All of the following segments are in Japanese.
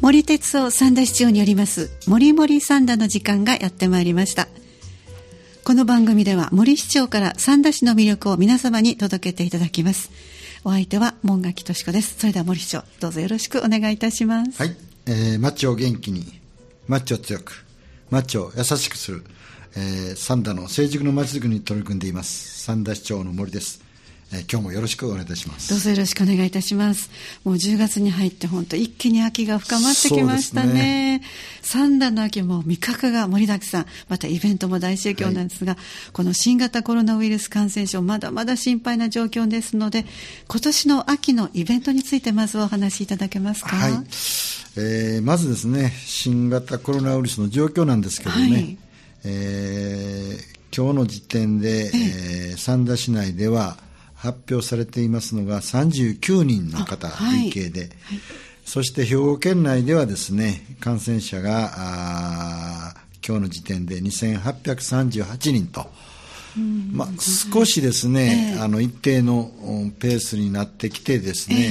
森哲夫三田市長によります森森三田の時間がやってまいりました。この番組では森市長から三田市の魅力を皆様に届けていただきます。お相手は門垣敏子です。それでは森市長どうぞよろしくお願いいたします。はい、えー、マッチを元気にマッチを強くマッチを優しくする、えー、三田の成熟のまちづくりに取り組んでいます。三田市長の森です。えー、今日もよろしくお願いいたします。どうぞよろしくお願いいたします。もう10月に入って本当一気に秋が深まってきましたね。ね。三段の秋も味覚が盛りだくさん。またイベントも大盛況なんですが、はい、この新型コロナウイルス感染症まだまだ心配な状況ですので今年の秋のイベントについてまずお話しいただけますか、はい。えー、まずですね新型コロナウイルスの状況なんですけどね、はい、えー、今日の時点で、えー、三田市内では発表されていますのが39人の方、累計で、はい、そして兵庫県内ではですね感染者が今日の時点で2838人と。まあ、少しですね、えー、あの一定のペースになってきてですね、えー、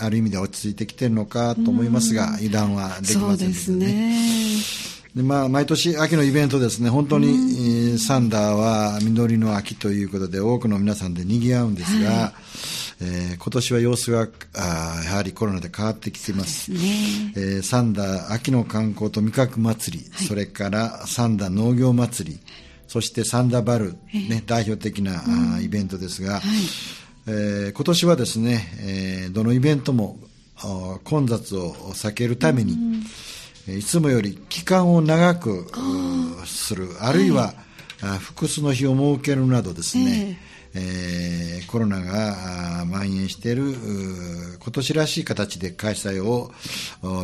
えー、ある意味で落ち着いてきてるのかと思いますが、油断はできませんですね。でまあ、毎年秋のイベントですね、本当に、うん、サンダーは実りの秋ということで、多くの皆さんで賑わうんですが、はい。えー、今年は様子があやはりコロナで変わってきています。すね。えー、サンダー秋の観光と味覚祭り、はい、それからサンダー農業祭り、そしてサンダーバル、ね、代表的な、うん、イベントですが、はい。えー、今年はですね、えー、どのイベントも混雑を避けるために、うんいつもより期間を長くする、あるいは、はい、複数の日を設けるなどですね、えー、えー、コロナが蔓延している今年らしい形で開催を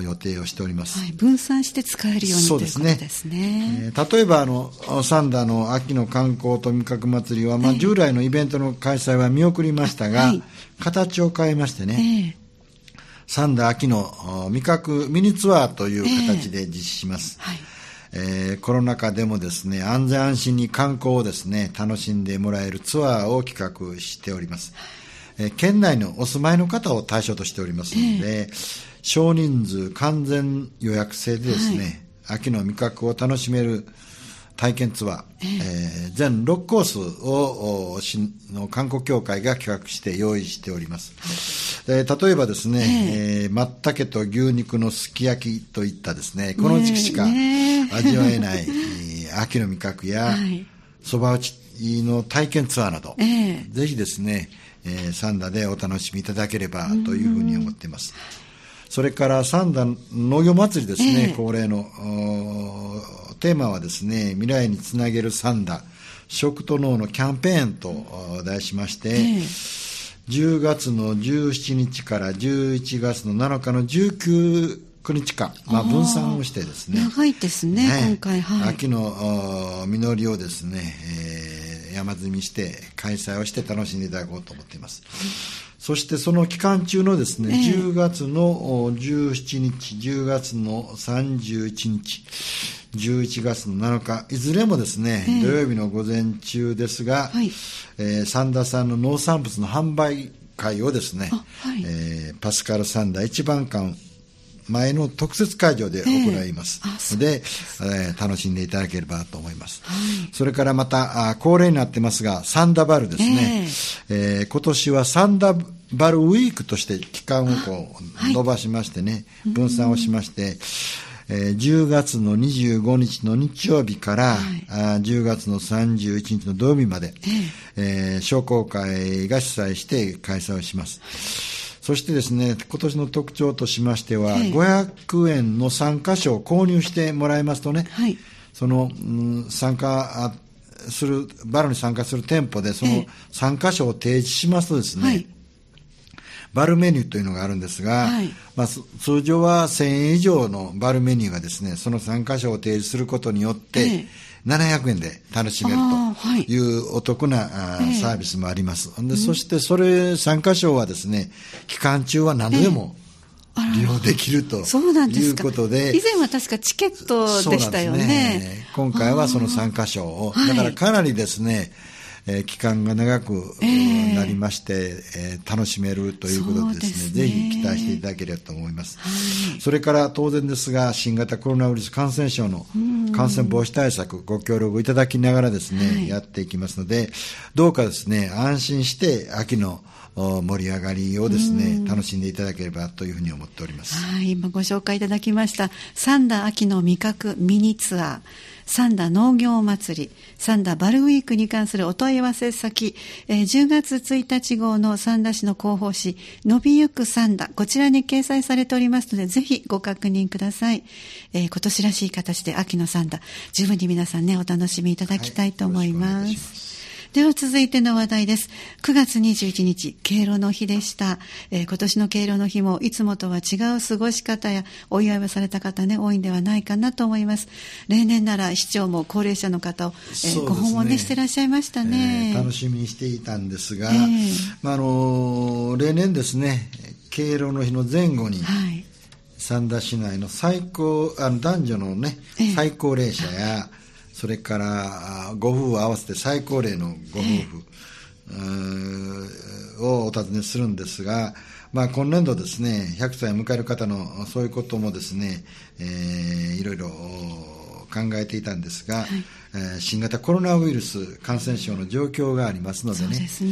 予定をしております、はい、分散して使えるようにそうですね。ですね、えー、例えばあのサンダーの秋の観光と味覚祭りは、まあ、従来のイベントの開催は見送りましたが、はい、形を変えましてね、三田秋の味覚ミニツアーという形で実施します。えーはいえー、コロナ禍でもですね、安全安心に観光をですね、楽しんでもらえるツアーを企画しております。えー、県内のお住まいの方を対象としておりますので、えー、少人数完全予約制でですね、はい、秋の味覚を楽しめる体験ツアー、えー、全6コースをの観光協会が企画して用意しております、えー、例えばですね、えー、松茸と牛肉のすき焼きといったですねこの時期しか味わえない、秋の味覚やそば、打ちの体験ツアーなど、えー、ぜひですね、えー、サンダでお楽しみいただければというふうに思っています。それから三田農業祭りですね、えー、恒例のテーマはですね、未来につなげる三田、食と脳のキャンペーンと題しまして、えー、10月の17日から11月の7日の19日間、まあ、分散をしてですね。長いですね、ね今回。はい、秋の実りをですね、えー、山積みして開催をして楽しんでいただこうと思っています。そしてその期間中のですね、えー、10月の17日、10月の31日、11月の7日、いずれもですね、えー、土曜日の午前中ですが、はい、えー、三田さんの農産物の販売会をですね、はい、えー、パスカル三田一番館前の特設会場で行います。ので、えー、楽しんでいただければと思います。はい、それからまたあ恒例になってますが、サンダバルですね、えー、えー、今年はサンダバルウィークとして期間をこう伸ばしましてね、分散をしまして、えー、10月の25日の日曜日から、はい、あ10月の31日の土曜日まで、えー、えー、商工会が主催して開催をします。そしてですね、今年の特徴としましては、はい、500円の参加賞を購入してもらいますとね、はい、その、うん、参加する、バルに参加する店舗で、その参加賞を提示しますとですね、はい。バルメニューというのがあるんですが、はい、まあ、通常は1000円以上のバルメニューがですね、その参加者を提示することによって、ええ。700円で楽しめるとい。うお得な、はい、サービスもあります。で、そしてそれ参加賞はですね、期間中は何度でも、利用できるということで。以前は確かチケットでしたよね。ね。今回はその参加賞を、だからかなりですね、えー期間が長くええなりまして、えー楽しめるということでですね。ぜひ期待していただければと思います、はい。それから当然ですが新型コロナウイルス感染症の感染防止対策ご協力いただきながらですね、はい。やっていきますのでどうかですね安心して秋のお盛り上がりをですね楽しんでいただければというふうに思っております。はい、今ご紹介いただきました、三田秋の味覚ミニツアー、サンダ農業祭り、サンダバルウィークに関するお問い合わせ先、えー10月1日号のサンダ市の広報誌、伸びゆくサンダ、こちらに掲載されておりますので、ぜひご確認ください。えー今年らしい形で秋のサンダ、十分に皆さんね、お楽しみいただきたいと思います。はいでは続いての話題です。9月21日、敬老の日でした。えー今年の敬老の日もいつもとは違う過ごし方やお祝いをされた方ね、多いんではないかなと思います。例年なら市長も高齢者の方を、えーねご訪問ねしてらっしゃいましたね。えー楽しみにしていたんですが、ええまああの例年ですね敬老の日の前後にはい。三田市内の最高あの男女のね、ええ最高齢者やそれからあご夫婦合わせて最高齢のご夫婦、をお尋ねするんですが、まあ、今年度ですね100歳を迎える方のそういうこともですね、えーいろいろ考えていたんですが、えー新型コロナウイルス感染症の状況がありますのでねそね。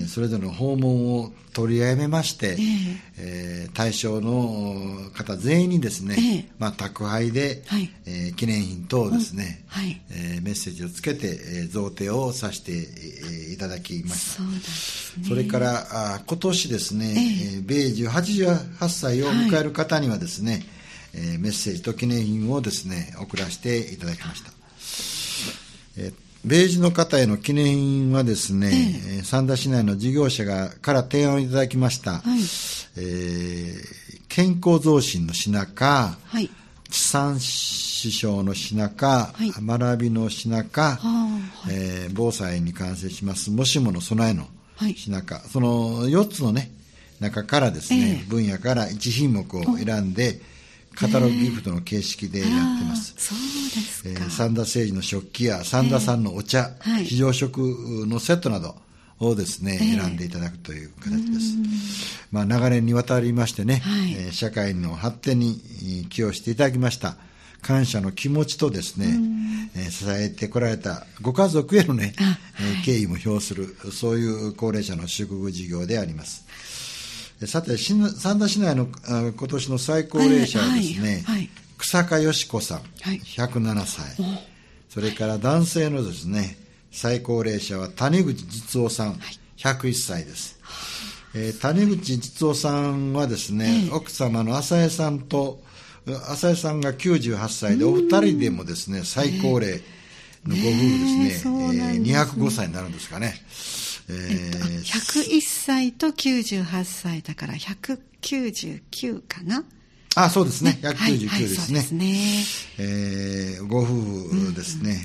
えーそれぞれの訪問を取りやめまして、ええ。えー対象の方全員にですね、ええ。まあ、宅配で、はい。えー記念品等をですね、はい。えーメッセージをつけて、えー贈呈をさせて、えーいただきました。そうですね。それからあ今年ですね、ええ。えー米寿88歳を迎える方にはですね、えーメッセージと記念品をですね送らせていただきました、えー米寿の方への記念品はですね、えー三田市内の事業者がから提案をいただきました、はい。えー健康増進の品か、はい。地産師匠の品か、はい。学びの品か、はあえー防災に関係しますもしもの備えのはい。品か、その4つのね中からですね、ええ。分野から1品目を選んでカタログギフトの形式でやってますそうですか。えー三田誠治の食器や三田さんのお茶、ええはい非常食のセットなどをですね、ええ選んでいただくという形です。まあ、長年にわたりましてね、はいえー社会の発展にえー寄与していただきました。感謝の気持ちとですね、えー支えてこられたご家族へのね、あえー敬意も表する、そういう高齢者の祝福事業であります。えさて、三田市内のあ今年の最高齢者はですね、はいはい草加よし子さん、はい。107歳、それから男性のですね最高齢者は谷口実夫さん、101歳です、えー谷口実夫さんはですね、奥様の浅江さんと浅江さんが98歳でお二人でもですね最高齢のご夫婦ですね,、ねえそうなんですね。205歳になるんですかね、えー101歳と98歳だから199かな？あそうですね。はい199はいですね。えーご夫婦ですね、はい。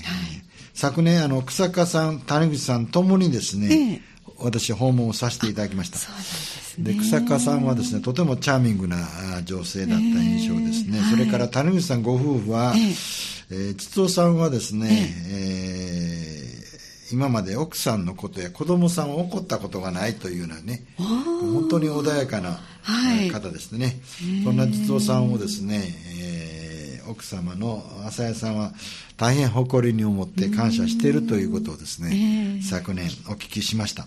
昨年あの草加さん谷口さんともにですね、え私訪問をさせていただきました。そうなんですね。で草加さんはですねとてもチャーミングなあ女性だった印象ですね、えーそれから谷口さんご夫婦は、ええ。えー実夫さんはですね、えー今まで奥さんのことや子供さんを怒ったことがないというようなね本当に穏やかな、方ですね。そんな実夫さんをですね、えー奥様の浅谷さんは大変誇りに思って感謝しているということをですね、ええ。昨年お聞きしました。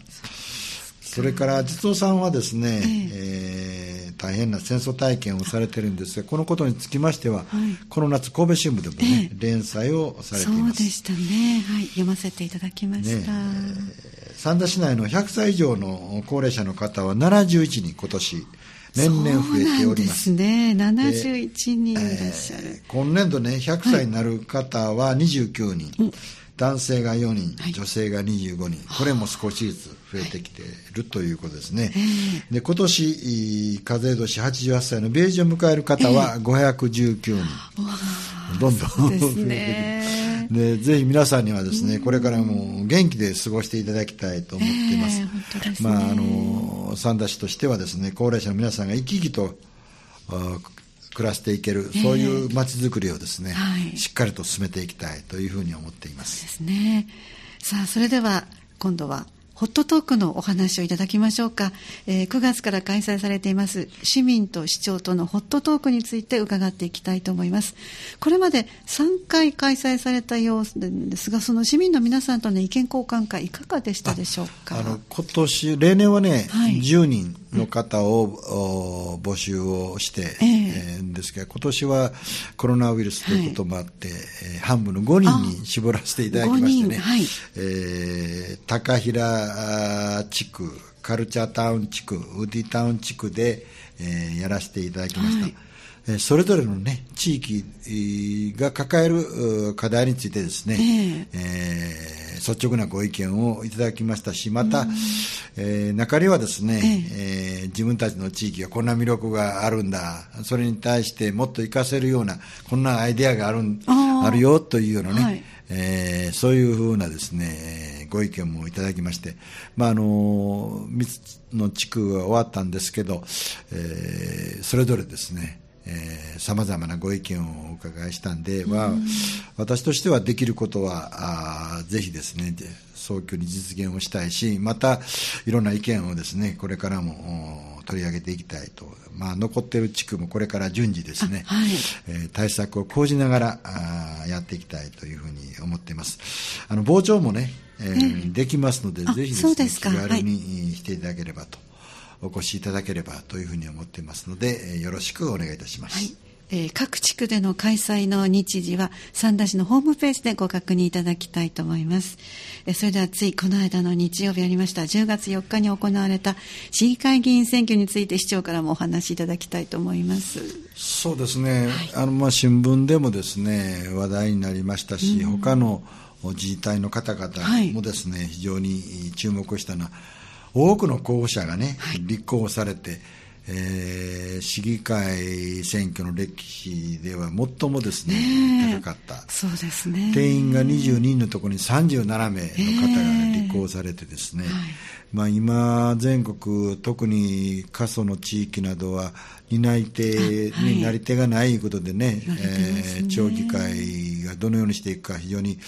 それから実夫さんはですね、えー大変な戦争体験をされてるんですがこのことにつきましては、この夏神戸新聞でもね、え連載をされていそうますでしたね。はい。読ませていただきました。三田市内の100歳以上の高齢者の方は71人今年年々増えておりますそうなんですね。71人いらっしゃる。えー今年度ね100歳になる方は29人、男性が4人、はい。女性が25人。これも少しずつ増えてきているということですね、で今年いー風邪年88歳の米寿を迎える方は519人、どんどんそうです増えてきて。ね。でぜひ皆さんにはですね、これからも元気で過ごしていただきたいと思っています。ええ本当ですね。まあ、あの、三田市としてはですね、高齢者の皆さんが生き生きと、あ暮らしていける、そういう街づくりをですね、はい。しっかりと進めていきたいというふうに思っています。ですね。さあ、それでは、今度はホットトークのお話をいただきましょうか、えー、9月から開催されています市民と市長とのホットトークについて伺っていきたいと思います。これまで3回開催されたようですがその市民の皆さんとの意見交換会いかがでしたでしょうか？あの今年例年はね、はい、10人の方を、募集をして、えー、ですが今年はコロナウイルスということもあって、はい、半分の5人に絞らせていただきましてね、はい、えー、高平地区カルチャータウン地区ウディタウン地区で、えー、やらせていただきました。はいそれぞれのね、地域が抱える課題についてですね、えー、えー、率直なご意見をいただきましたし、また、えー、中にはですね、えー、自分たちの地域はこんな魅力があるんだ、それに対してもっと活かせるような、こんなアイデアがあるあるよというようなね、はい、えー、そういうふうなですね、ご意見もいただきまして、まあ、あの、3つの地区は終わったんですけど、えー、それぞれですね、さまざまなご意見をお伺いしたんで、まあ、私としてはできることはあぜひですね早急に実現をしたいしまたいろんな意見をですねこれからも取り上げていきたいと、まあ、残っている地区もこれから順次ですね、はい、えー、対策を講じながらあやっていきたいというふうに思っています。あの傍聴もね、えー、えー、できますのでぜひですね気軽にしていただければと。お越しいただければというふうに思っていますので、よろしくお願いいたします。はい。えー、各地区での開催の日時は三田市のホームページでご確認いただきたいと思います、えー、それではついこの間の日曜日ありました。10月4日に行われた市議会議員選挙について市長からもお話しいただきたいと思います。そうですね、はい、あのまあ新聞でもですね話題になりましたし、うん、他の自治体の方々もですね、はい、非常に注目したのは多くの候補者がね、はい、立候補されて、えー、市議会選挙の歴史では最もですね、高かった。そうですね。定員が22人のところに37名の方が立候補されてですね、まあ今、全国、特に過疎の地域などは、担い手になり手がないことでね、はい、えー、町議会がどのようにしていくか非常に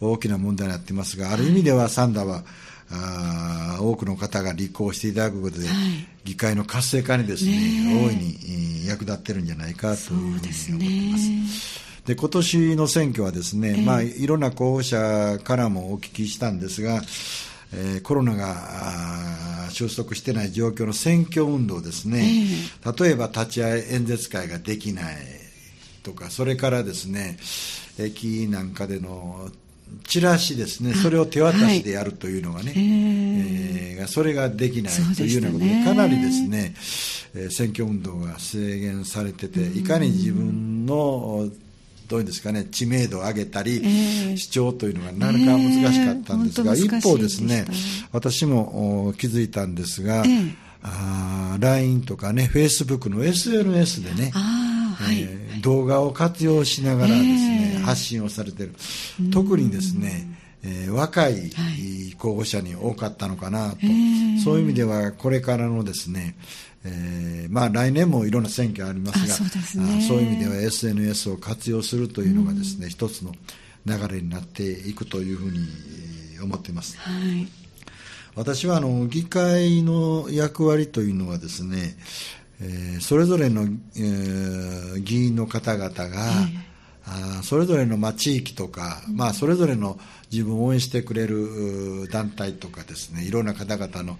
大きな問題になっていますが、ある意味ではサンダーは、あ多くの方が立候補していただくことで、はい、議会の活性化にですね、ね大いに役立ってるんじゃないかというふうに思っています。で今年の選挙はですね、えー、まあ、いろんな候補者からもお聞きしたんですが、えー、コロナが収束してない状況の選挙運動ですね、えー、例えば立ち会い演説会ができないとか、それからですね、駅なんかでのチラシですね、それを手渡しでやるというのがね、はい、えー、それができないというようなことで、かなりですね、えー、選挙運動が制限されてて、いかに自分のどういうんですかね、知名度を上げたり、えー、主張というのがなかなか難しかったんですが、えー、一方ですね、私も気づいたんですが、えー、あ LINE とかね、Facebook の SNS でね、はい、えー、動画を活用しながらですね、えー、発信をされている。特にですね、えー、若い候補者に多かったのかなと、そういう意味ではこれからのですね、えー、まあ来年もいろんな選挙ありますがそう、ね、そういう意味では SNS を活用するというのがですね、一つの流れになっていくというふうに思っています。はい。私はあの議会の役割というのはですね、えー、それぞれの、えー、議員の方々が、えー、あそれぞれの、まあ、地域とか、まあ、それぞれの自分を応援してくれる団体とかですねいろんな方々の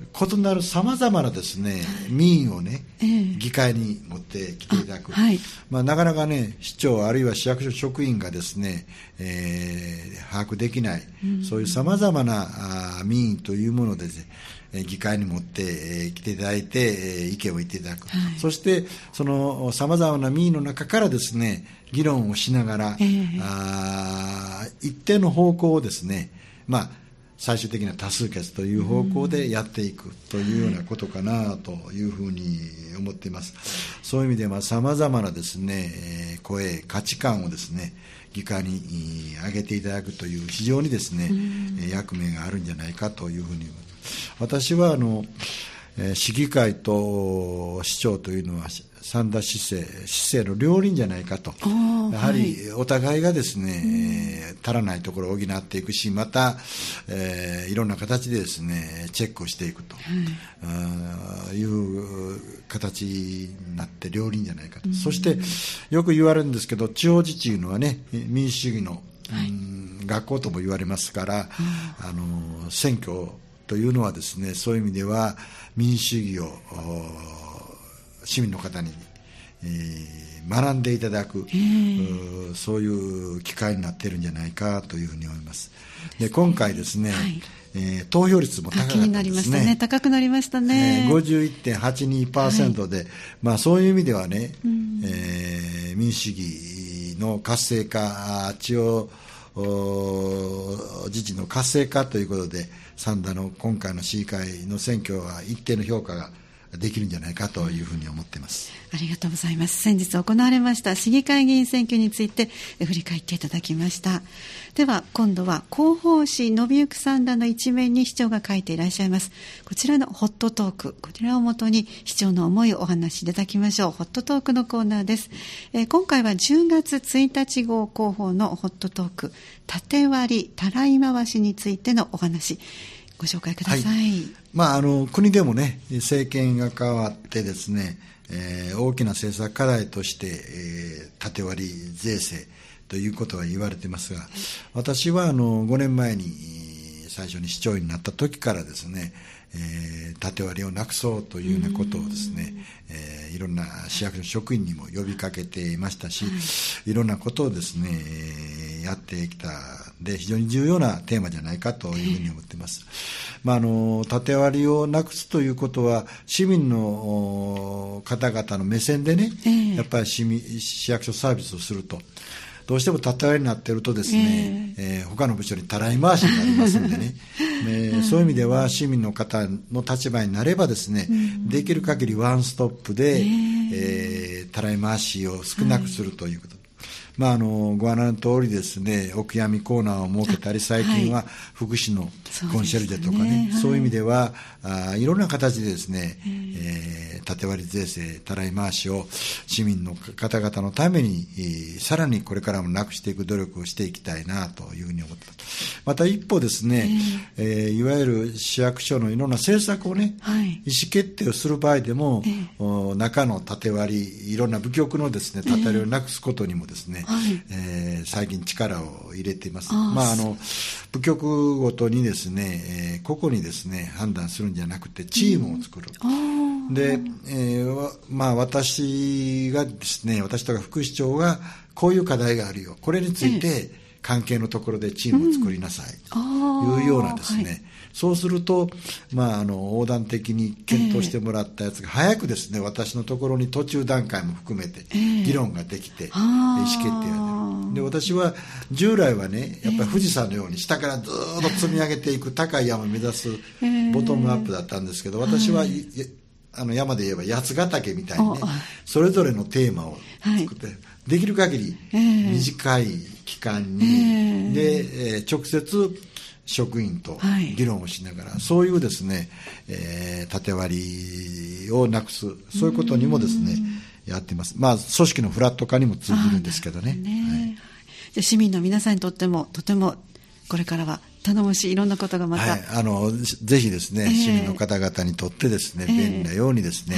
異なるさまざまなですね、民意をね、えー、議会に持ってきていただく、はい、まあ、なかなかね、市長あるいは市役所職員がですね、えー、把握できない、うん、そういうさまざまなあ民意というもので、ね、議会に持ってきていただいて、意見を言っていただく、はい、そしてそのさまざまな民意の中からですね議論をしながら、えー、あ一定の方向をですね、まあ、最終的な多数決という方向でやっていくというようなことかなというふうに思っています。そういう意味でさまざまなですね、声、価値観をですね、議会に上げていただくという非常にですね、役目があるんじゃないかというふうに思います。私はあの、えー、市議会と市長というのは三田市政、市政の両輪じゃないかと、やはりお互いがですね、足らないところを補っていくし、また、えー、いろんな形でですね、チェックをしていくと、はい、いう形になって両輪じゃないかと。そして、よく言われるんですけど、地方自治いうのはね、民主主義の、はい、学校とも言われますから、あの、選挙というのはですね、そういう意味では民主主義を、市民の方に、えー、学んでいただく、そういう機会になっているんじゃないかというふうに思います。で、ね、今回ですね、はい、えー、投票率も高かったですね。なりましたね。高くなりましたね。えー、51.82%で、はい、まあそういう意味ではね、うん、えー、民主主義の活性化、地方自治の活性化ということで、三田の今回の市議会の選挙は一定の評価ができるんじゃないかというふうに思っています。ありがとうございます。先日行われました市議会議員選挙について振り返っていただきました。では今度は広報誌伸びゆく三段の一面に市長が書いていらっしゃいます。こちらのホットトークこちらをもとに市長の思いをお話しいただきましょう。ホットトークのコーナーです、えー、今回は10月1日号広報のホットトーク縦割りたらい回しについてのお話ご紹介ください、はい、まあ、あの国でもね政権が変わってですね、えー、大きな政策課題として、えー、縦割り税制ということは言われていますが、私はあの5年前に最初に市長になった時からですね、えー、縦割りをなくそうというようなことをですね、えー、いろんな市役所職員にも呼びかけていましたし、はい、いろんなことをですね、えー、やってきたで非常に重要なテーマじゃないかというふうに思っています。まあ、あの縦割りをなくすということは市民の方々の目線でね、やっぱり市民市役所サービスをすると。どうしても縦割りになっているとですね、えー、えー、他の部署にたらい回しになりますんでね、えー、そういう意味では市民の方の立場になればですね、うん、できる限りワンストップで、えー、えー、たらい回しを少なくするということ。はいまあ、あのご案内の通りですね、お悔やみコーナーを設けたり、最近は福祉のコンシェルジェとかね、そう、い、いう意味ではあ、いろんな形でですね、えー、縦割り税制、たらい回しを市民の方々のために、えー、さらにこれからもなくしていく努力をしていきたいなというふうに思ってます。また一方ですね、えー、えー、いわゆる市役所のいろんな政策をね、はい、意思決定をする場合でも、えー、中の縦割り、いろんな部局のですね、縦割りをなくすことにもですね、はい、えー、最近力を入れています。あまあ、あの、部局ごとにですね、えー、個々にですね、判断するんじゃなくて、チームを作る。うん、で、えー、まあ、私がですね、私とか副市長が、こういう課題があるよ。これについて、関係のところでチームを作りなさい。というようなですね、はいそうすると、まあ、あの横断的に検討してもらったやつが、早くですね私のところに途中段階も含めて議論ができて、意思決定がで私は従来はねやっぱり富士山のように下からずっと積み上げていく高い山を目指すボトムアップだったんですけど私は、あの山で言えば八ヶ岳みたいにねそれぞれのテーマを作って、できる限り短い期間に、で、えー、直接職員と議論をしながら、はい、そういうですね、えー、縦割りをなくす、そういうことにもですね、やっています。まあ、組織のフラット化にも通じるんですけどね。ねはい、じゃ市民の皆さんにとっても、とてもこれからは頼もしいいろんなことがまた、はい、あのぜひですね、えー、市民の方々にとってですね、便利なようにですね、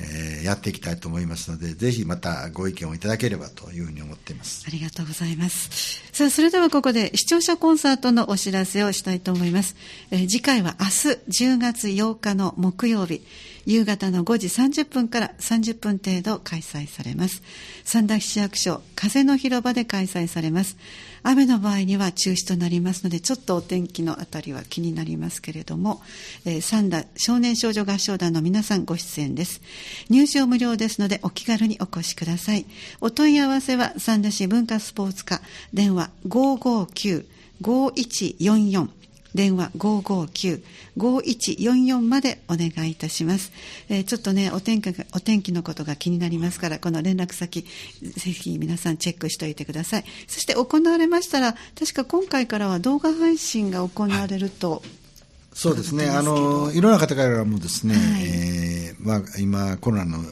えー、えー、やっていきたいと思いますのでぜひまたご意見をいただければというふうに思っています。ありがとうございます。さあそれではここで視聴者コンサートのお知らせをしたいと思います、えー、次回は明日10月8日の木曜日夕方の5時30分から30分程度開催されます。三田市役所風の広場で開催されます雨の場合には中止となりますのでちょっとお天気のあたりは気になりますけれども、えー、三田少年少女合唱団の皆さんご出演です。入場無料ですのでお気軽にお越しください。お問い合わせは三田市文化スポーツ課電話559-5144電話559-5144までお願いいたします。えー、ちょっとねお天気、お天気のことが気になりますから、この連絡先、ぜひ皆さんチェックしておいてください。そして行われましたら、確か今回からは動画配信が行われると、そうですね、あのいろんな方からもですね、はい、えー、まあ、今、コロナの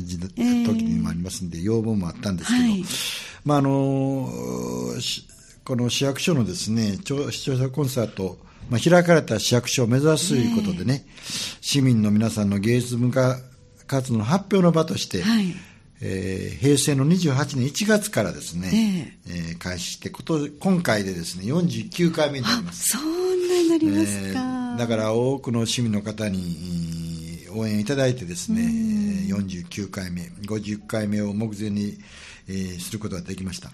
時時にもありますんで、要望もあったんですけど、はい、まああのこの市役所のですね視聴者コンサート、まあ、開かれた市役所を目指すということでね、市民の皆さんの芸術文化活動の発表の場として、はい、えー、平成の28年1月からですね、えー、えー、開始してこと今回でですね49回目になります。そんなになりますか、えー、だから多くの市民の方に応援いただいてですね、49回目50回目を目前にえー、することができました、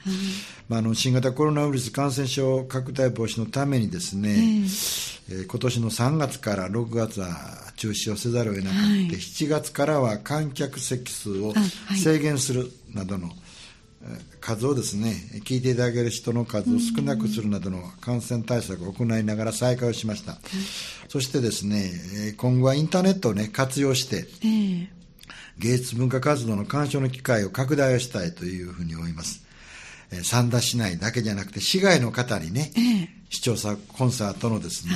まあ、あの新型コロナウイルス感染症拡大防止のためにですね、えー、えー、今年の3月から6月は中止をせざるを得なくて、はい、7月からは観客席数を制限するなどの、はい、数をですね聞いていただける人の数を少なくするなどの感染対策を行いながら再開をしました、そしてですね今後はインターネットを、ね、活用して、えー芸術文化活動の鑑賞の機会を拡大をしたいというふうに思います。えー、三田市内だけじゃなくて、市外の方にね、ええ、視聴者コンサートのですね、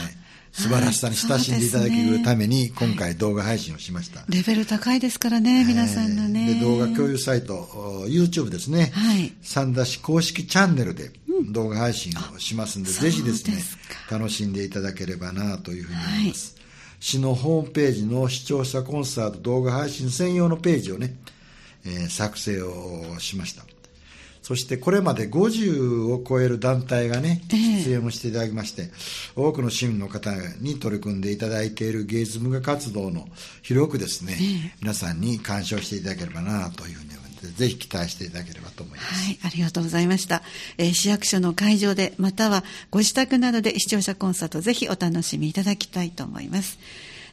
素晴らしさに親しんでいただけるために、今回動画配信をしました。レベル高いですからね、皆さんのね。で動画共有サイト、YouTube ですね、はい、三田市公式チャンネルで動画配信をしますんで、うん、ぜひですね、楽しんでいただければなというふうに思います。はい市のホームページの視聴者コンサート動画配信専用のページをね、えー、作成をしました。そしてこれまで50を超える団体がね、出演をしていただきまして、えー、多くの市民の方に取り組んでいただいている芸術文化活動の広くですね、えー、皆さんに鑑賞していただければなというふうにで。ぜひ期待していただければと思います。はい、ありがとうございました。えー、市役所の会場で、またはご自宅などで視聴者コンサート、ぜひお楽しみいただきたいと思います。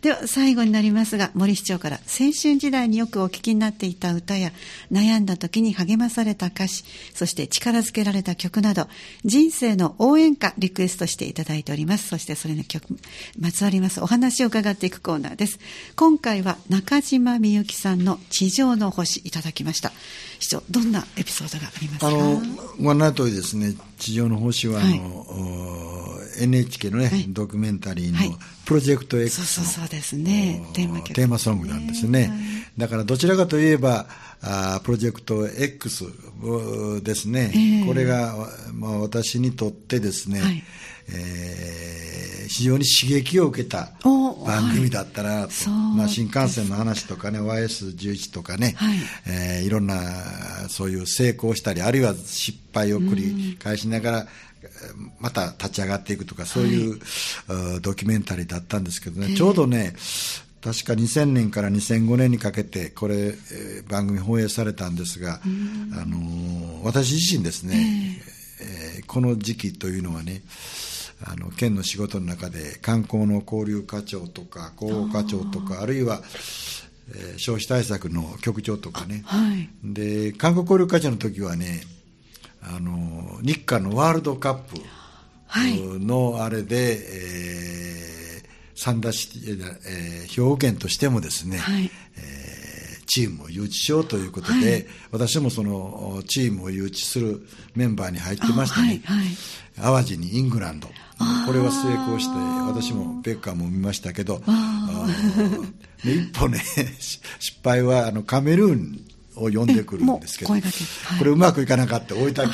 では最後になりますが森市長から青春時代によくお聞きになっていた歌や悩んだ時に励まされた歌詞そして力づけられた曲など人生の応援歌リクエストしていただいております。そしてそれの曲まつわりますお話を伺っていくコーナーです。今回は中島みゆきさんの地上の星いただきました。市長どんなエピソードがありますか？あのご覧の通りですね。地上の星はあの、はい、NHK のね、はい、ドキュメンタリーのプロジェクト X の、そうそうですね。テーマテーマソングなんですね、はい、だからどちらかといえばあプロジェクト X ですね、えー、これが、まあ、私にとってですね、はいえー、非常に刺激を受けた番組だったなと、はい、まあ、新幹線の話とかね YS11 とかね、はい。えー、いろんなそういう成功したりあるいは失敗を繰り返しながら、また立ち上がっていくとかそういう、はい、ドキュメンタリーだったんですけどね、ちょうどね確か2000年から2005年にかけてこれ、えー、番組放映されたんですが、あのー、私自身ですね、えー、えー、この時期というのはねあの県の仕事の中で観光の交流課長とか広報課長とかあるいは、えー、消費対策の局長とかね、はい、で観光交流課長の時はねあの日韓のワールドカップのあれで、はい、えー、三田市、えー、兵庫県としてもですね、はい、えー、チームを誘致しようということで、はい、私もそのチームを誘致するメンバーに入ってましてね、はいはい、淡路にイングランド。これは成功して私もベッカーも見ましたけど一歩ね 失敗はあのカメルーンを呼んでくるんですけど、はい、これうまくいかなかった大分県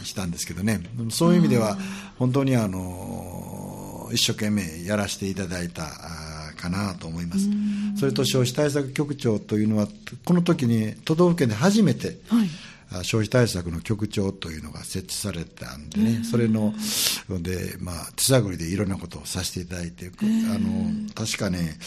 にしたんですけどね。そういう意味では本当にあの一生懸命やらせていただいたかなと思いますそれと消費対策局長というのはこの時に都道府県で初めて、はい。消費対策の局長というのが設置されたんでね、それので、まあ、手探りでいろんなことをさせていただいて、あの確かね、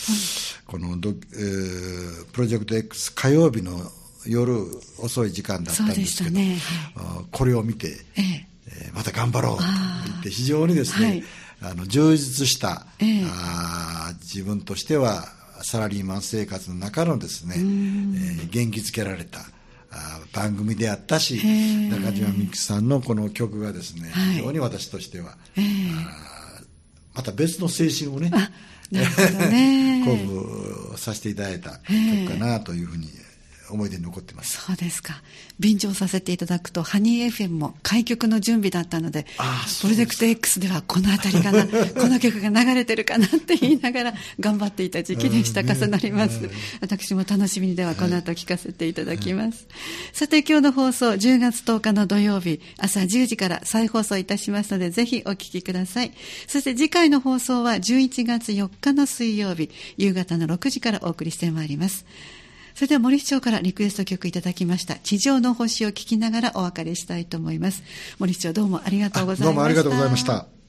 このド、えー、プロジェクト X 火曜日の夜遅い時間だったんですけど、ね。はい、これを見て、ええ。ー、また頑張ろうと言って非常にですね、はい、あの充実した、えー、あ自分としてはサラリーマン生活の中のですね、えー、元気づけられた番組であったし中島みゆきさんのこの曲がですね、はい、非常に私としては、また別の青春をねね。鼓舞させていただいた曲かなというふうに思い出に残ってます。そうですか。便乗させていただくとハニー FM も開局の準備だったのでプロジェクト X ではこの辺りかな この曲が流れてるかなって言いながら頑張っていた時期でした。重なります。私も楽しみにではこの後聞かせていただきます、さて今日の放送10月10日の土曜日朝10時から再放送いたしますのでぜひお聞きください。そして次回の放送は11月4日の水曜日夕方の6時からお送りしてまいりますそれでは森市長からリクエスト曲いただきました。地上の星を聞きながらお別れしたいと思います。森市長どうもありがとうございました。どうもありがとうございました。